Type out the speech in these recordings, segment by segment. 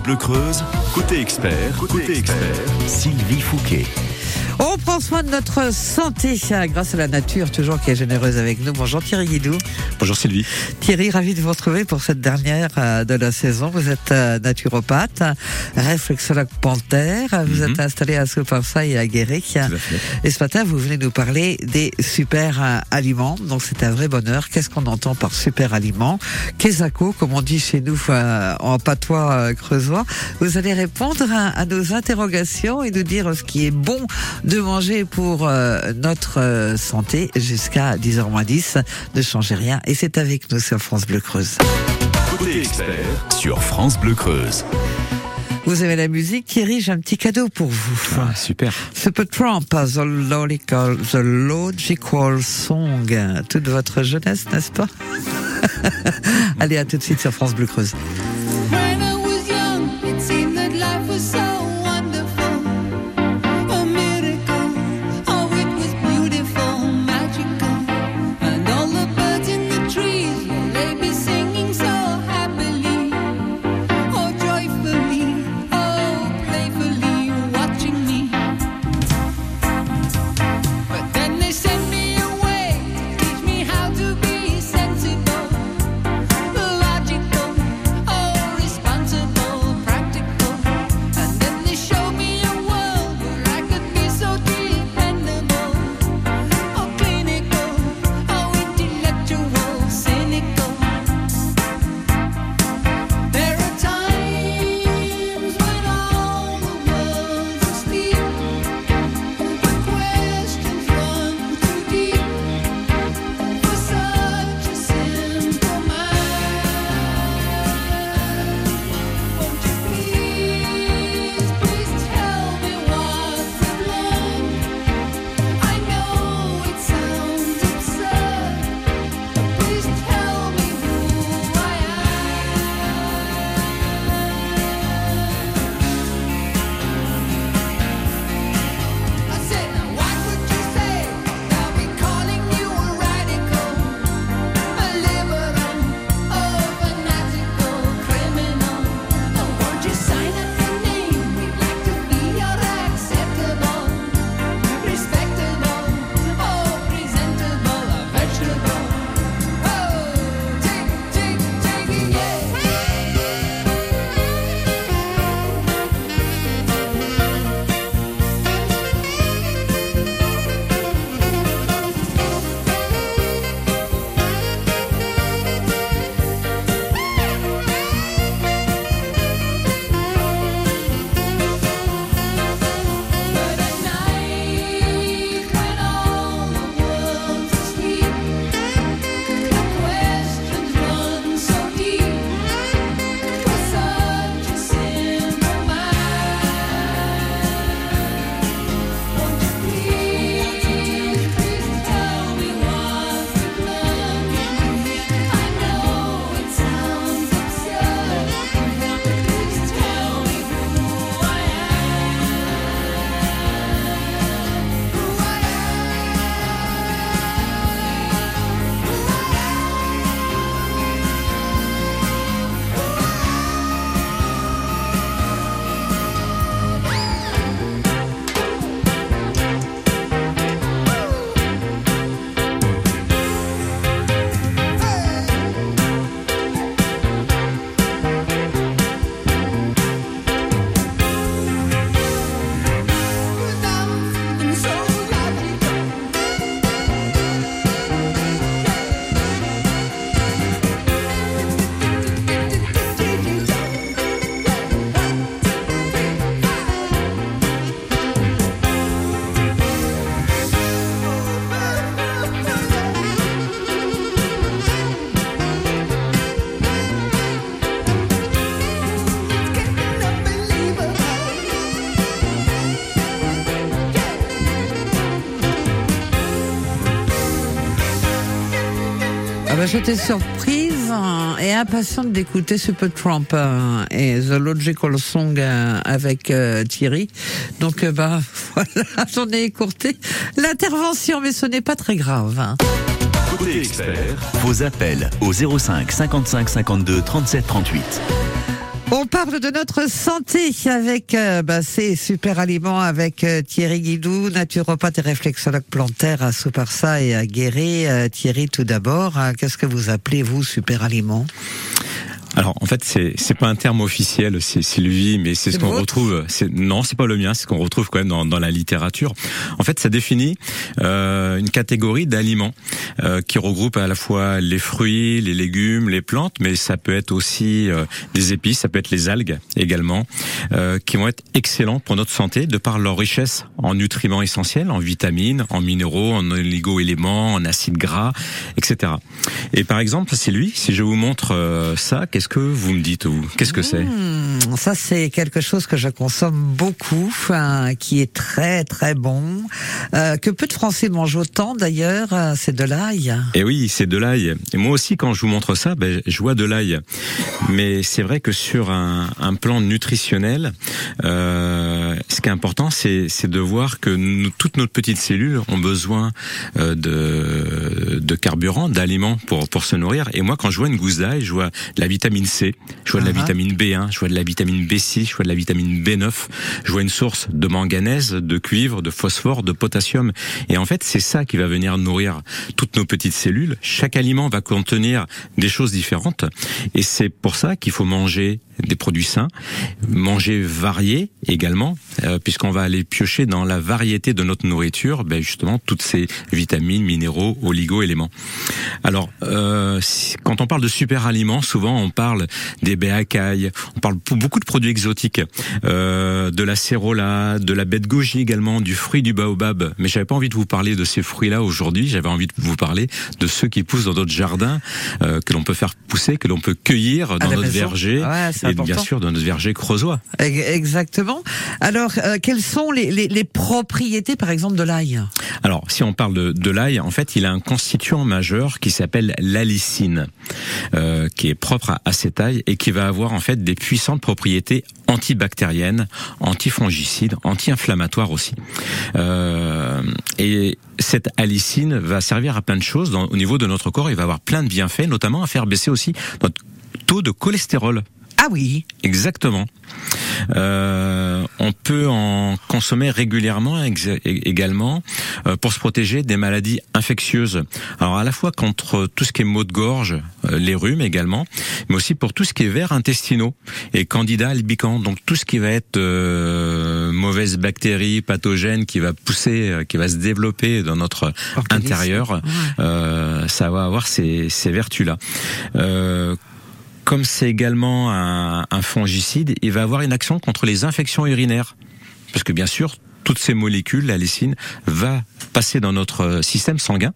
Bleu Creuse, côté expert, côté, expert, Sylvie Fouquet. On prend soin de notre santé euh, grâce à la nature, toujours qui est généreuse avec nous. Bonjour Thierry Guidou. Bonjour Sylvie. Thierry, ravi de vous retrouver pour cette dernière euh, de la saison. Vous êtes euh, naturopathe, réflexologue panthère. Vous Mhm. êtes installé à Soupensa et à fait. Et ce matin, vous venez nous parler des super euh, aliments. Donc c'est un vrai bonheur. Qu'est-ce qu'on entend par super aliments? Quesaco, comme on dit chez nous en patois creusois. Vous allez répondre à, à nos interrogations et nous dire ce qui est bon de manger pour euh, notre euh, santé jusqu'à 10h moins 10. Ne changez rien. Et c'est avec nous sur France Bleu Creuse. Côté expert sur France Bleu Creuse. Vous aimez la musique, Thierry J'ai un petit cadeau pour vous. Ah, super. Super Trump, The Logical, The Logical Song, toute votre jeunesse, n'est-ce pas? Allez, à tout de suite sur France Bleu Creuse. J'étais surprise hein, et impatiente d'écouter Super Trump euh, et The Logical Song euh, avec euh, Thierry. Donc euh, bah voilà, j'en ai écourté l'intervention, mais ce n'est pas très grave. hein. Côté expert, vos appels au 05 55 52 37 38. On parle de notre santé avec euh, bah, ces super aliments avec euh, Thierry Guidou, naturopathe et réflexologue plantaire à Souparsa et à Guéret. Euh, Thierry, tout d'abord, hein, qu'est-ce que vous appelez vous super aliments? Alors en fait c'est c'est pas un terme officiel c'est Sylvie mais c'est ce qu'on retrouve. C'est non c'est pas le mien c'est ce qu'on retrouve quand même dans, dans la littérature. En fait ça définit euh, une catégorie d'aliments euh, qui regroupe à la fois les fruits les légumes les plantes mais ça peut être aussi euh, des épices ça peut être les algues également euh, qui vont être excellents pour notre santé de par leur richesse en nutriments essentiels en vitamines en minéraux en oligo-éléments en acides gras etc et par exemple Sylvie si je vous montre euh, ça qu'est-ce que vous me dites vous? Qu'est-ce que c'est? Hmm, Ça, c'est quelque chose que je consomme beaucoup, hein, qui est très très bon, euh, que peu de Français mangent autant d'ailleurs. euh, C'est de l'ail. Et oui, c'est de l'ail. Et moi aussi, quand je vous montre ça, ben, je vois de l'ail. Mais c'est vrai que sur un, un plan nutritionnel, euh, ce qui est important, c'est de voir que nous, toutes nos petites cellules ont besoin de, de carburant, d'aliments pour pour se nourrir. Et moi, quand je vois une gousse d'ail, je vois la vitamine C, je vois de la Ah. vitamine B1, je vois de la vitamine B6, je vois de la vitamine B9, je vois une source de manganèse, de cuivre, de phosphore, de potassium. Et en fait, c'est ça qui va venir nourrir toutes nos petites cellules. Chaque aliment va contenir des choses différentes. Et c'est pour ça qu'il faut manger des produits sains, manger varié également, euh, puisqu'on va aller piocher dans la variété de notre nourriture, ben justement toutes ces vitamines, minéraux, oligo-éléments. Alors, euh, quand on parle de super aliments, souvent on parle des béacailles, on parle beaucoup de produits exotiques, euh, de la cérola, de la baie de goji également, du fruit du baobab. Mais j'avais pas envie de vous parler de ces fruits-là aujourd'hui. J'avais envie de vous parler de ceux qui poussent dans notre jardin, euh, que l'on peut faire pousser, que l'on peut cueillir dans notre maison. verger Ouais, et bien sûr dans notre verger creusois. Ex- Exactement. Alors, euh, quelles sont les, les, les propriétés, par exemple, de l'ail? Alors, si on parle de, de l'ail, en fait, il a un constituant majeur qui s'appelle l'alicine, euh, qui est propre à, à cet ail et qui va avoir en fait des puissantes propriétés antibactériennes, antifongicides, anti-inflammatoires aussi. Euh, et cette alicine va servir à plein de choses dans- au niveau de notre corps. Il va avoir plein de bienfaits, notamment à faire baisser aussi notre taux de cholestérol. Ah oui. Exactement. Euh, on peut en consommer régulièrement également euh, pour se protéger des maladies infectieuses. Alors à la fois contre tout ce qui est maux de gorge, euh, les rhumes également, mais aussi pour tout ce qui est vers intestinaux et candida albicans. Donc tout ce qui va être euh, mauvaise bactérie pathogène qui va pousser, euh, qui va se développer dans notre intérieur, euh, ça va avoir ces, ces vertus-là. Euh, comme c'est également un, fongicide, il va avoir une action contre les infections urinaires. Parce que bien sûr, toutes ces molécules, la lysine, va passer dans notre système sanguin,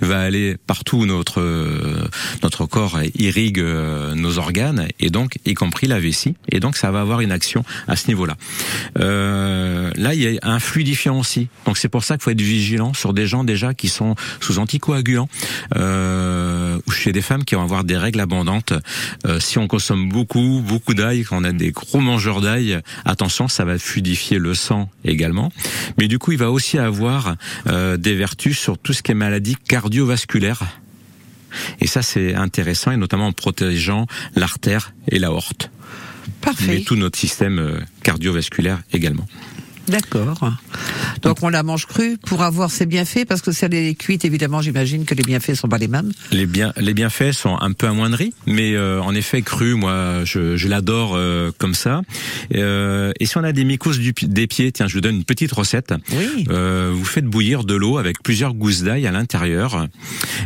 va aller partout où notre euh, notre corps irrigue euh, nos organes et donc y compris la vessie et donc ça va avoir une action à ce niveau-là. Euh, là, il y a un fluidifiant aussi. Donc c'est pour ça qu'il faut être vigilant sur des gens déjà qui sont sous anticoagulants euh, ou chez des femmes qui vont avoir des règles abondantes. Euh, si on consomme beaucoup beaucoup d'ail, quand on a des gros mangeurs d'ail, attention, ça va fluidifier le sang également. Mais du coup, il va aussi avoir euh, des vertus sur tout ce qui est maladie cardiovasculaire. Et ça, c'est intéressant, et notamment en protégeant l'artère et l'aorte, Parfait. mais tout notre système euh, cardiovasculaire également. D'accord. Donc on la mange crue pour avoir ses bienfaits, parce que si elle est cuite, évidemment, j'imagine que les bienfaits sont pas les mêmes. Les, bien, les bienfaits sont un peu amoindris, mais euh, en effet, cru, moi, je, je l'adore euh, comme ça. Euh, et si on a des mycoses du, des pieds, tiens, je vous donne une petite recette. Oui. Euh, vous faites bouillir de l'eau avec plusieurs gousses d'ail à l'intérieur.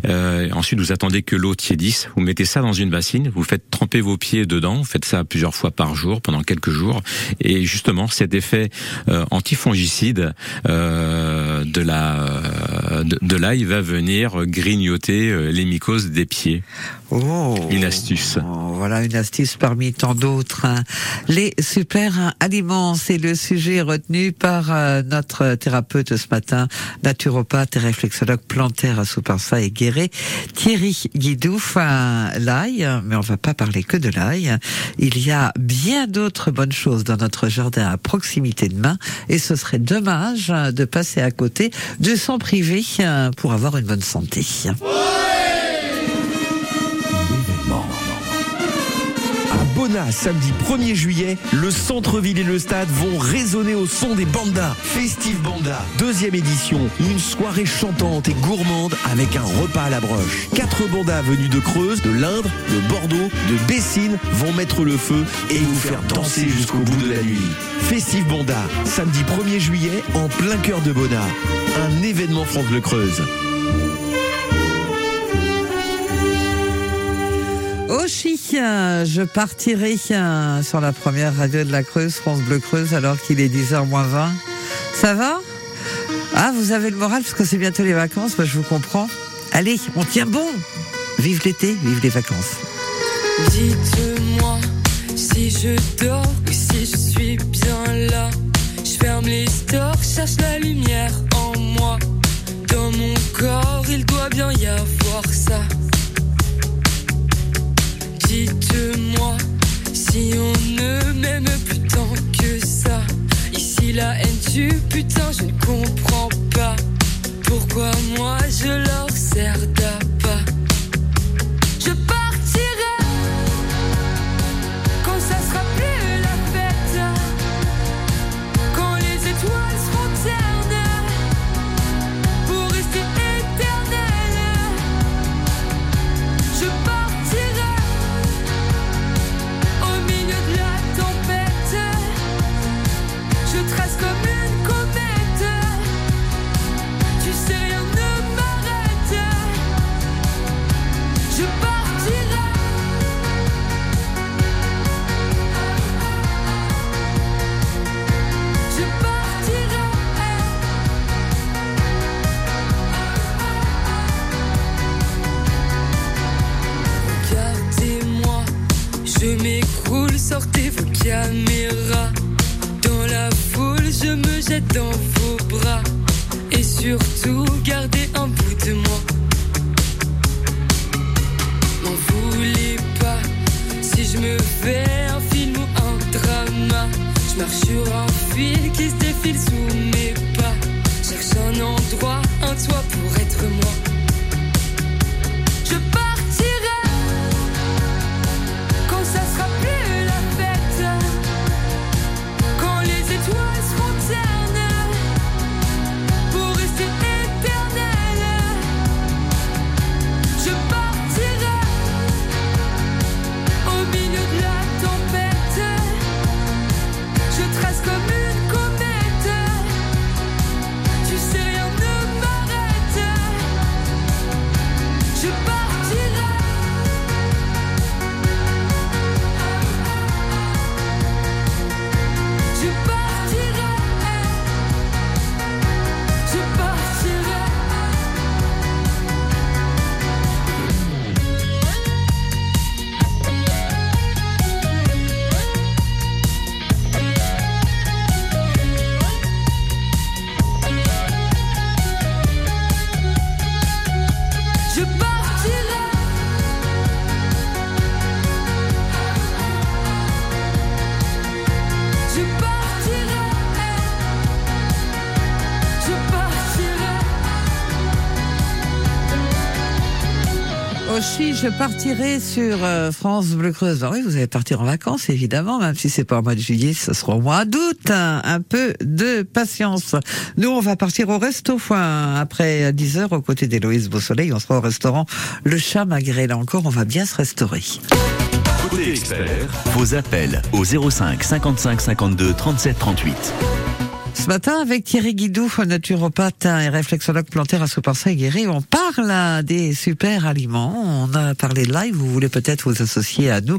Euh, ensuite, vous attendez que l'eau tiédisse. Vous mettez ça dans une bassine. Vous faites tremper vos pieds dedans. Vous faites ça plusieurs fois par jour pendant quelques jours. Et justement, cet effet euh, antifongicide euh, de la euh, de, l'ail va venir grignoter euh, les mycoses des pieds. Oh. Une astuce. Oh, voilà une astuce parmi tant d'autres. hein. Les super hein, aliments, c'est le sujet retenu par euh, notre thérapeute ce matin, naturopathe et réflexologue plantaire à Souparsa et Guéret, Thierry Guidouf. hein, L'ail, mais on va pas parler que de l'ail. Il y a bien d'autres bonnes choses dans notre jardin à proximité de main et ce serait dommage de passer à côté de s'en priver hein, pour avoir une bonne santé. Samedi 1er juillet, le centre-ville et le stade vont résonner au son des bandas. Festive Banda, deuxième édition, une soirée chantante et gourmande avec un repas à la broche. Quatre bandas venus de Creuse, de l'Indre, de Bordeaux, de Bessines vont mettre le feu et vous faire danser jusqu'au bout de la nuit. Festive Banda, samedi 1er juillet, en plein cœur de Bona. Un événement France Bleu Creuse. Je partirai euh, sur la première radio de la Creuse, France Bleu Creuse, alors qu'il est 10h moins 20. Ça va? Ah, vous avez le moral parce que c'est bientôt les vacances, moi je vous comprends. Allez, on tient bon Vive l'été, vive les vacances. Dites-moi si je dors si je suis bien là. Je ferme les stores, cherche la lumière en moi. Dans mon corps, il doit bien y avoir ça. Dites-moi si on ne m'aime plus tant que ça. Ici la haine tu putain, je ne comprends pas. Pourquoi moi je leur sers d'appât. Je partirai sur euh, France Bleu Creuse. Ah vous allez partir en vacances, évidemment, même si c'est pas au mois de juillet, ce sera au mois d'août. Un, peu de patience. Nous, on va partir au resto, enfin, après 10 heures, aux côtés d'Héloïse Beausoleil. On sera au restaurant Le Chat Magret. Là encore, on va bien se restaurer. Côté expert, Vos appels au 05 55 52 37 38. Ce matin, avec Thierry Guidou, naturopathe et réflexologue plantaire à Souparsa et Guéry, on parle des super aliments. On a parlé de live. Vous voulez peut-être vous associer à nous.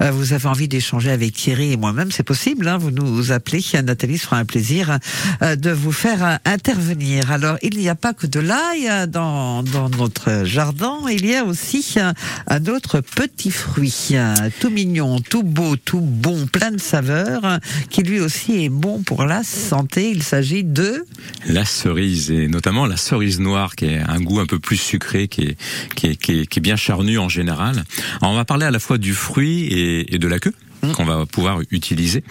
Euh, Vous avez envie d'échanger avec Thierry et moi-même, c'est possible. Hein, vous nous appelez. Nathalie se fera un plaisir euh, de vous faire euh, intervenir. Alors, il n'y a pas que de l'ail dans, dans notre jardin. Il y a aussi euh, un autre petit fruit, tout mignon, tout beau, tout bon, plein de saveurs, qui lui aussi est bon pour la santé. Il s'agit de La cerise, et notamment la cerise noire, qui est un goût un peu plus sucré, qui est, qui est, qui est, qui est bien charnu en général. Alors, on va parler à la fois du fruit et, et de la queue qu'on va pouvoir utiliser.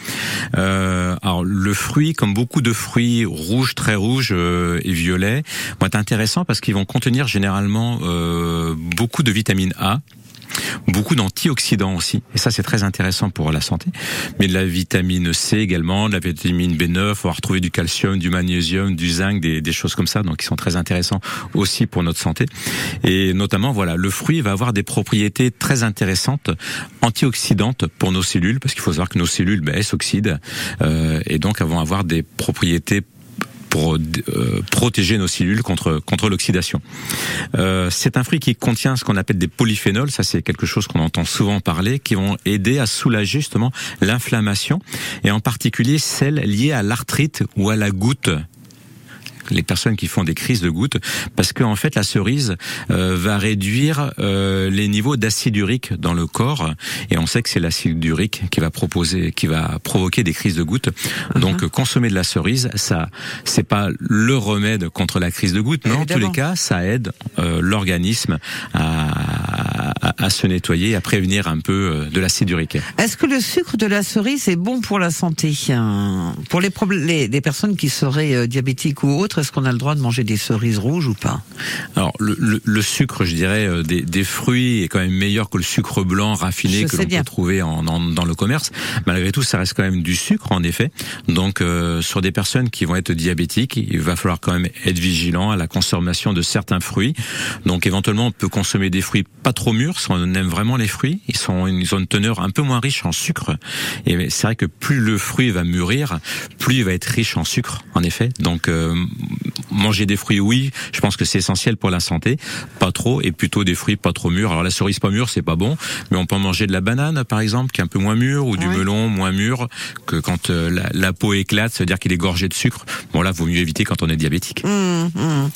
Euh, alors le fruit, comme beaucoup de fruits rouges, très rouges euh, et violets, vont être intéressants parce qu'ils vont contenir généralement euh, beaucoup de vitamine A beaucoup d'antioxydants aussi, et ça c'est très intéressant pour la santé. Mais de la vitamine C également, de la vitamine B9, on va retrouver du calcium, du magnésium, du zinc, des, des choses comme ça, donc qui sont très intéressants aussi pour notre santé. Et notamment, voilà, le fruit va avoir des propriétés très intéressantes antioxydantes pour nos cellules, parce qu'il faut savoir que nos cellules ben, elles s'oxydent euh, et donc elles vont avoir des propriétés pour euh, protéger nos cellules contre contre l'oxydation. Euh, c'est un fruit qui contient ce qu'on appelle des polyphénols, ça c'est quelque chose qu'on entend souvent parler, qui vont aider à soulager justement l'inflammation et en particulier celle liée à l'arthrite ou à la goutte les personnes qui font des crises de gouttes, parce qu'en fait la cerise euh, va réduire euh, les niveaux d'acide urique dans le corps, et on sait que c'est l'acide urique qui va proposer, qui va provoquer des crises de gouttes. Donc consommer de la cerise, ça, c'est pas le remède contre la crise de gouttes, mais en tous les cas, ça aide euh, l'organisme à, à, à se nettoyer, à prévenir un peu euh, de l'acide urique. Est-ce que le sucre de la cerise est bon pour la santé? Euh, Pour les, les, les personnes qui seraient euh, diabétiques ou autres, est-ce qu'on a le droit de manger des cerises rouges ou pas? Alors le, le, le sucre, je dirais, des, des fruits est quand même meilleur que le sucre blanc raffiné Je que l'on peut trouver en, en- dans le commerce. Malgré tout, ça reste quand même du sucre, en effet. Donc euh, sur des personnes qui vont être diabétiques, il va falloir quand même être vigilant à la consommation de certains fruits. Donc éventuellement, on peut consommer des fruits pas trop mûrs si on aime vraiment les fruits. Ils sont ils ont une teneur un peu moins riche en sucre. Et c'est vrai que plus le fruit va mûrir, plus il va être riche en sucre, en effet. Donc euh, manger des fruits, oui, je pense que c'est essentiel pour la santé. Pas trop, et plutôt des fruits pas trop mûrs. Alors la cerise pas mûre, c'est pas bon, mais on peut manger de la banane, par exemple, qui est un peu moins mûre, ou du Oui. melon moins mûr, que quand euh, la, la peau éclate, c'est-à-dire qu'il est gorgé de sucre. Bon là, vaut mieux éviter quand on est diabétique. Hum, hum.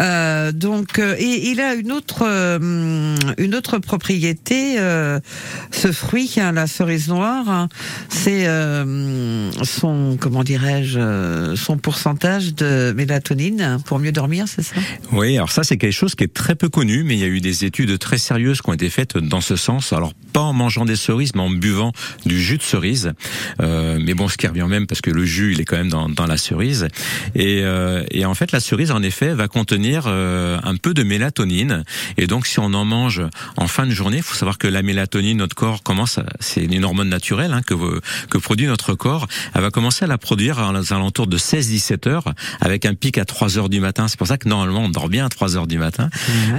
Euh, donc, et il a une autre, une autre propriété. euh, ce fruit, hein, la cerise noire, hein, c'est euh, son, comment dirais-je, euh, son pourcentage de mélatonine pour mieux dormir, c'est ça? Oui, alors ça c'est quelque chose qui est très peu connu, mais il y a eu des études très sérieuses qui ont été faites dans ce sens. Alors pas en mangeant des cerises, mais en buvant du jus de cerise. Euh, mais bon, ce qui revient même parce que le jus il est quand même dans, la cerise. Et, en fait la cerise en effet va contenir un peu de mélatonine. Et donc si on en mange en fin de journée, il faut savoir que la mélatonine, notre corps commence, c'est une hormone naturelle hein, que que produit notre corps. Elle va commencer à la produire à alentours de 16-17 heures, avec un pic à 3 heures du matin. C'est pour ça que normalement on dort bien à 3 heures du matin,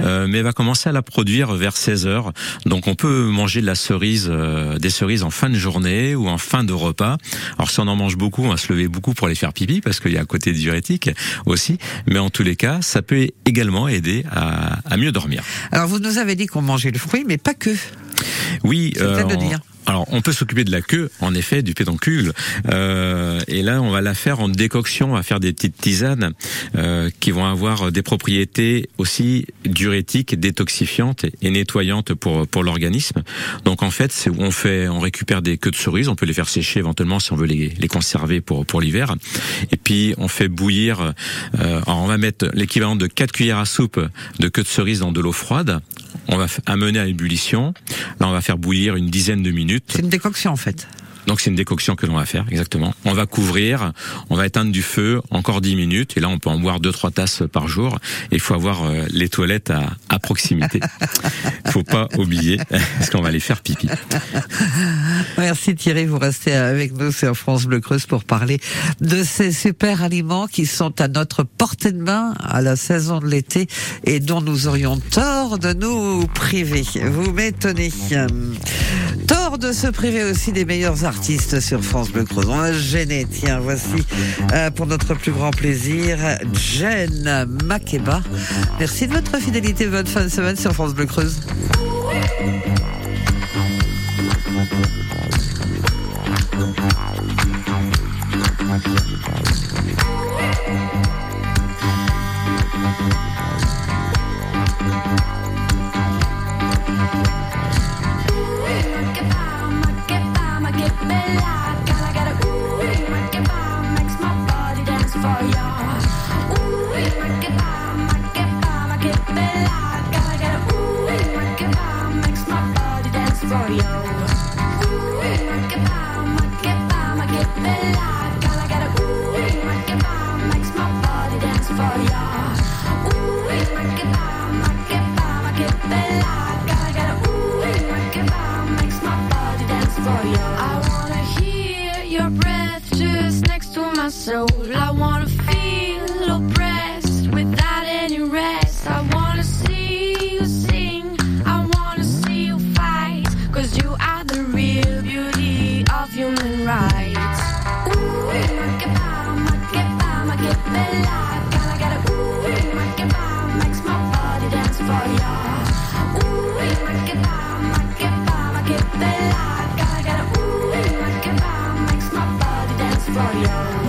Euh, mais elle va commencer à la produire vers 16 heures. Donc on peut manger de la cerise, euh, des cerises en fin de journée ou en fin de repas. Alors si on en mange beaucoup, on va se lever beaucoup pour les faire pipi parce qu'il y a un côté diurétique aussi. Mais en tous les cas, ça peut également aider à, à mieux dormir. Alors, vous nous avez dit qu'on mangeait le fruit, mais pas que. Oui, de dire. Alors, on peut s'occuper de la queue, en effet, du pédoncule. Euh, et là, on va la faire en décoction. On va faire des petites tisanes euh, qui vont avoir des propriétés aussi diurétiques, détoxifiantes et nettoyantes pour pour l'organisme. Donc, en fait, c'est où on fait, on récupère des queues de cerises. On peut les faire sécher éventuellement si on veut les, les conserver pour pour l'hiver. Et puis, on fait bouillir. Euh, alors, on va mettre l'équivalent de 4 cuillères à soupe de queue de cerise dans de l'eau froide. On va amener à ébullition. Là, on va faire bouillir une dizaine de minutes. C'est une décoction, en fait. Donc c'est une décoction que l'on va faire, exactement. On va couvrir, on va éteindre du feu encore 10 minutes, et là on peut en boire deux trois tasses par jour. Et il faut avoir euh, les toilettes à, à proximité. faut pas oublier, parce qu'on va les faire pipi. Merci Thierry, vous restez avec nous sur France Bleu Creuse pour parler de ces super aliments qui sont à notre portée de main à la saison de l'été et dont nous aurions tort de nous priver. Vous m'étonnez. Tort de se priver aussi des meilleurs artistes sur France Bleu Creuse. On a gêné. Tiens, voici euh, pour notre plus grand plaisir Jen Makeba. Merci de votre fidélité, bonne fin de semaine sur France Bleu Creuse.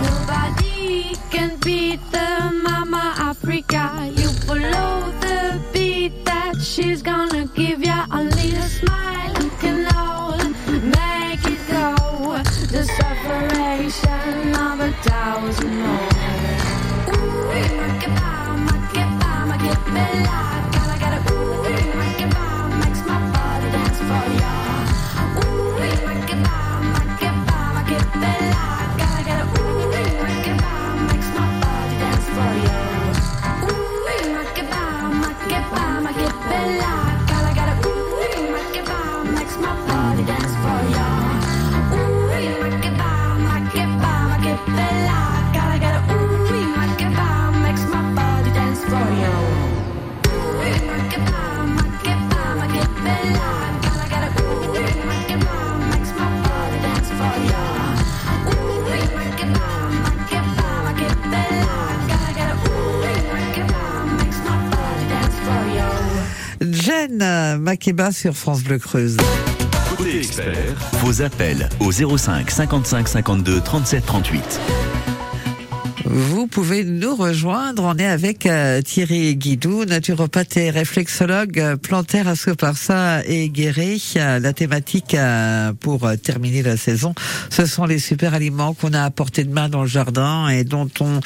Nobody can beat the mama Africa. You follow Makeba sur France Bleu Creuse. Côté expert, Vos appels au 05 55 52 37 38. Vous pouvez nous rejoindre. On est avec euh, Thierry Guidou, naturopathe et réflexologue euh, plantaire à Scoparsa et Guéret. Euh, La thématique euh, pour terminer la saison, ce sont les super aliments qu'on a à portée de main dans le jardin et dont on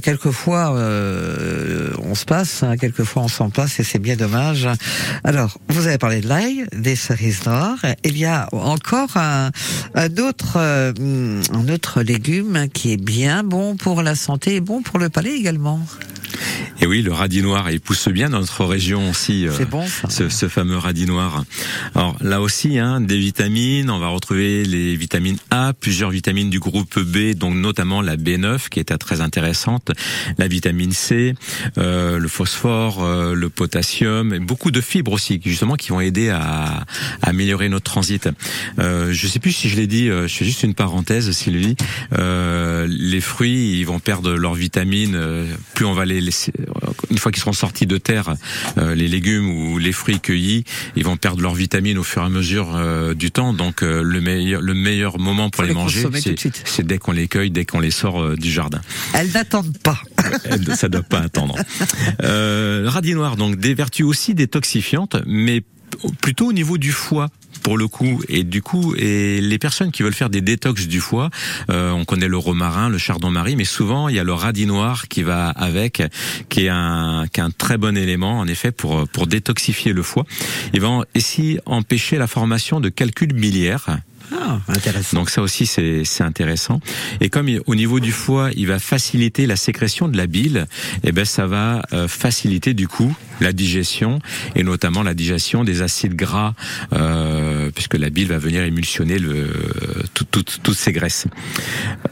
quelquefois on se passe, hein, quelquefois on s'en passe et c'est bien dommage. Alors, vous avez parlé de l'ail, des cerises noires. Il y a encore un, autre un autre légume qui est bien bon pour la santé et bon pour le palais également. Et oui, le radis noir, il pousse bien dans notre région aussi. euh, C'est bon ça. ce, ce fameux radis noir. Alors là aussi, hein, des vitamines, on va retrouver les vitamines A, plusieurs vitamines du groupe B, donc notamment la B9 qui est très intéressante, la vitamine C, euh, le phosphore, euh, le potassium, et beaucoup de fibres aussi, qui, justement qui vont aider à, à améliorer notre transit. Euh, je sais plus si je l'ai dit, euh, je fais juste une parenthèse, Sylvie. Euh, les fruits, ils vont perdre leurs vitamines, euh, plus on va les une fois qu'ils seront sortis de terre, euh, les légumes ou les fruits cueillis, ils vont perdre leurs vitamines au fur et à mesure euh, du temps. Donc euh, le meilleur, le meilleur moment pour les, les manger, c'est dès qu'on les cueille, dès qu'on les sort euh, du jardin. Elles n'attendent pas. Ça doit pas attendre. Euh, le radis noir, donc des vertus aussi détoxifiantes, mais plutôt au niveau du foie pour le coup et du coup et les personnes qui veulent faire des détox du foie euh, on connaît le romarin le chardon-marie mais souvent il y a le radis noir qui va avec qui est un qui est un très bon élément en effet pour pour détoxifier le foie. Il va aussi empêcher la formation de calculs biliaires Ah, donc ça aussi c'est intéressant. Et comme il- au niveau du foie, il va faciliter la sécrétion de la bile, et ben ça va euh, faciliter du coup la digestion et notamment la digestion des acides gras, euh, puisque la bile va venir émulsionner le, tout- tout- toutes ces graisses.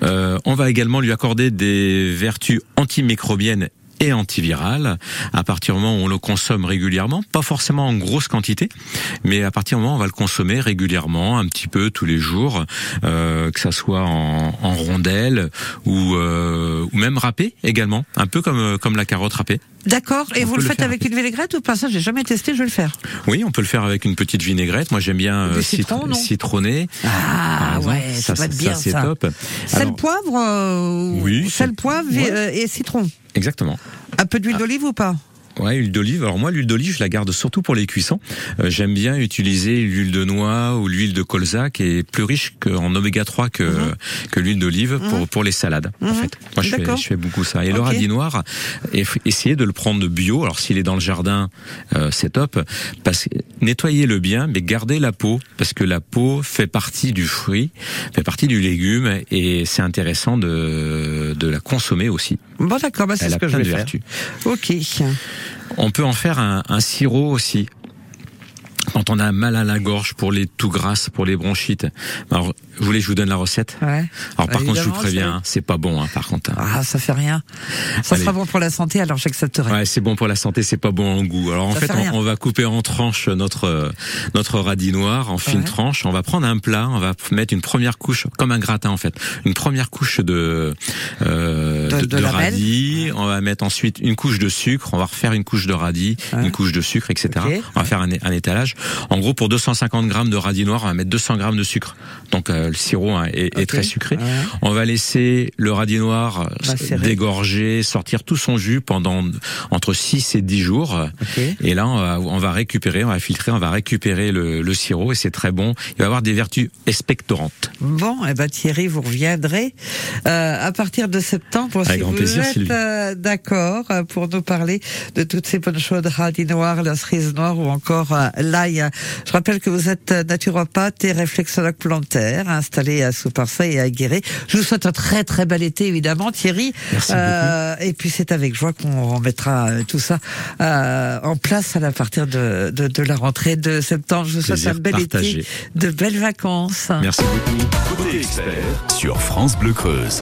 Euh, on va également lui accorder des vertus antimicrobiennes et antivirales à partir du moment où on le consomme régulièrement, pas forcément en grosse quantité, mais à partir du moment où on va le consommer régulièrement, un petit peu tous les jours, euh, que ça soit en, en rondelles ou, euh, ou même râpé également, un peu comme euh, comme la carotte râpée. D'accord. Et On vous le le faites avec une vinaigrette ou pas? Ça, j'ai jamais testé. Je vais le faire. Oui, on peut le faire avec une petite vinaigrette. Moi, j'aime bien euh, citron, citronné. Ah ouais, ça, va être bien c'est ça. top. Sel, poivre. euh, Oui, Sel, c'est- poivre et, euh, et citron. Exactement. Un peu d'huile d'olive ou pas? Ouais, huile d'olive. Alors moi, l'huile d'olive, je la garde surtout pour les cuissons. Euh, J'aime bien utiliser l'huile de noix ou l'huile de colza, qui est plus riche en oméga 3 que que l'huile d'olive pour pour les salades. En Mhm. fait, moi je fais, je fais beaucoup ça. Et le radis noir, essayez de le prendre bio. Alors s'il est dans le jardin, euh, c'est top. Parce que nettoyez-le bien, mais gardez la peau parce que la peau fait partie du fruit, fait partie du légume, et c'est intéressant de de la consommer aussi. Bon, d'accord. Bah, c'est ce que je vais faire. vertus. Ok. On peut en faire un, un sirop aussi. Quand on a mal à la gorge pour les tout grasses, pour les bronchites. Alors Vous voulez que je vous donne la recette? Ouais. Alors par contre, je vous préviens, hein, c'est pas bon, hein, par contre. hein. Ah, ça fait rien. Ça Allez. sera bon pour la santé, alors j'accepterai. Ouais, c'est bon pour la santé, c'est pas bon en goût. Alors en Ça fait, on, on va couper en tranches notre euh, notre radis noir en fines Ouais. tranches. On va prendre un plat, on va mettre une première couche comme un gratin en fait, une première couche de euh, De- de, de de lamelles. radis. On va mettre ensuite une couche de sucre. On va refaire une couche de radis, Ouais. une couche de sucre, etc. On va faire un étalage. En gros, pour 250 grammes de radis noir, on va mettre 200 grammes de sucre. Donc euh, le sirop hein, est, très sucré. Ouais. On va laisser le radis noir dégorger, sortir tout son jus pendant entre 6 et 10 jours. Et là, on va, on va récupérer, on va filtrer, on va récupérer le, le sirop et c'est très bon. Il va avoir des vertus expectorantes. Bon, eh ben Thierry, vous reviendrez euh, à partir de septembre si Avec grand vous plaisir, êtes euh, d'accord euh, pour nous parler de toutes ces bonnes choses, radis noir, la cerise noire ou encore euh, l'ail. Je rappelle que vous êtes naturopathe et réflexologue plantaire installé à Sous-Parfait et à Guéret. Je vous souhaite un très très bel été évidemment, Thierry. Merci Euh, et puis c'est avec joie qu'on remettra euh, tout ça euh, en place à la partir de, de, de la rentrée de septembre. Je vous souhaite un bel partagé. été, de belles vacances. Merci beaucoup. Côté expert Sur France Bleu Creuse.